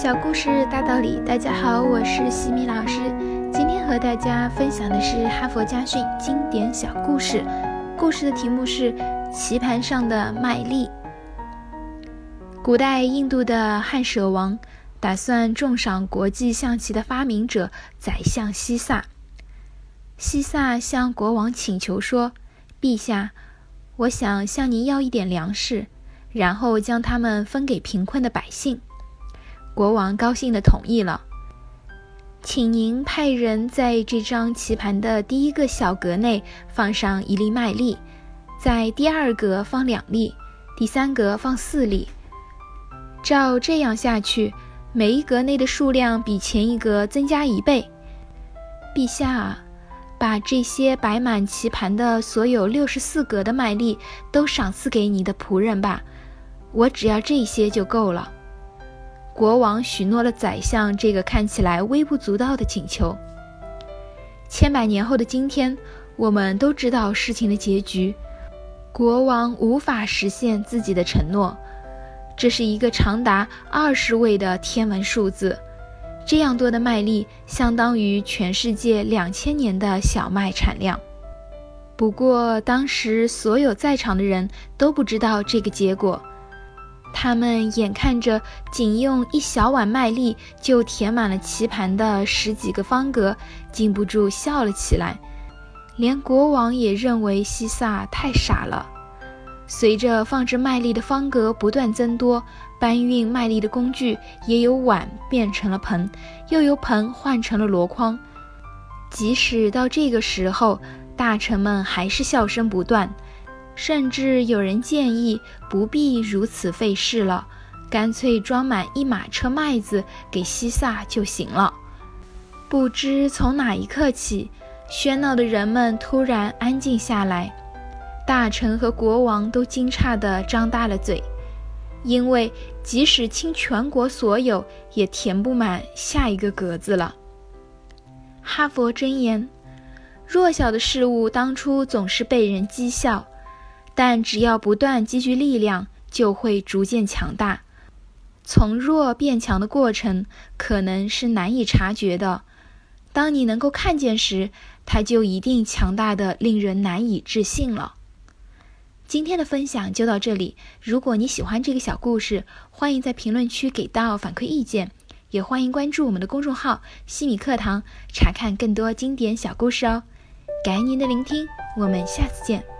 小故事大道理，大家好，我是西米老师。今天和大家分享的是《哈佛家训》经典小故事。故事的题目是《棋盘上的麦粒》。古代印度的汉舍王打算重赏国际象棋的发明者宰相西萨。西萨向国王请求说：“陛下，我想向您要一点粮食，然后将它们分给贫困的百姓。”国王高兴地同意了，请您派人在这张棋盘的第一个小格内放上一粒麦粒，在第二格放两粒，第三格放四粒。照这样下去，每一格内的数量比前一格增加一倍。陛下，把这些摆满棋盘的所有六十四格的麦粒都赏赐给你的仆人吧，我只要这些就够了。国王许诺了宰相这个看起来微不足道的请求。千百年后的今天，我们都知道事情的结局：国王无法实现自己的承诺。这是一个长达二十位的天文数字，这样多的麦粒相当于全世界两千年的小麦产量。不过，当时所有在场的人都不知道这个结果。他们眼看着仅用一小碗麦粒就填满了棋盘的十几个方格，禁不住笑了起来。连国王也认为西萨太傻了。随着放置麦粒的方格不断增多，搬运麦粒的工具也由碗变成了盆，又由盆换成了箩筐。即使到这个时候，大臣们还是笑声不断。甚至有人建议不必如此费事了，干脆装满一马车麦子给西萨就行了。不知从哪一刻起，喧闹的人们突然安静下来，大臣和国王都惊诧地张大了嘴，因为即使倾全国所有，也填不满下一个格子了。哈佛箴言：弱小的事物当初总是被人讥笑。但只要不断积聚力量，就会逐渐强大。从弱变强的过程可能是难以察觉的，当你能够看见时，它就一定强大的令人难以置信了。今天的分享就到这里。如果你喜欢这个小故事，欢迎在评论区给到反馈意见，也欢迎关注我们的公众号“西米课堂”，查看更多经典小故事哦。感谢您的聆听，我们下次见。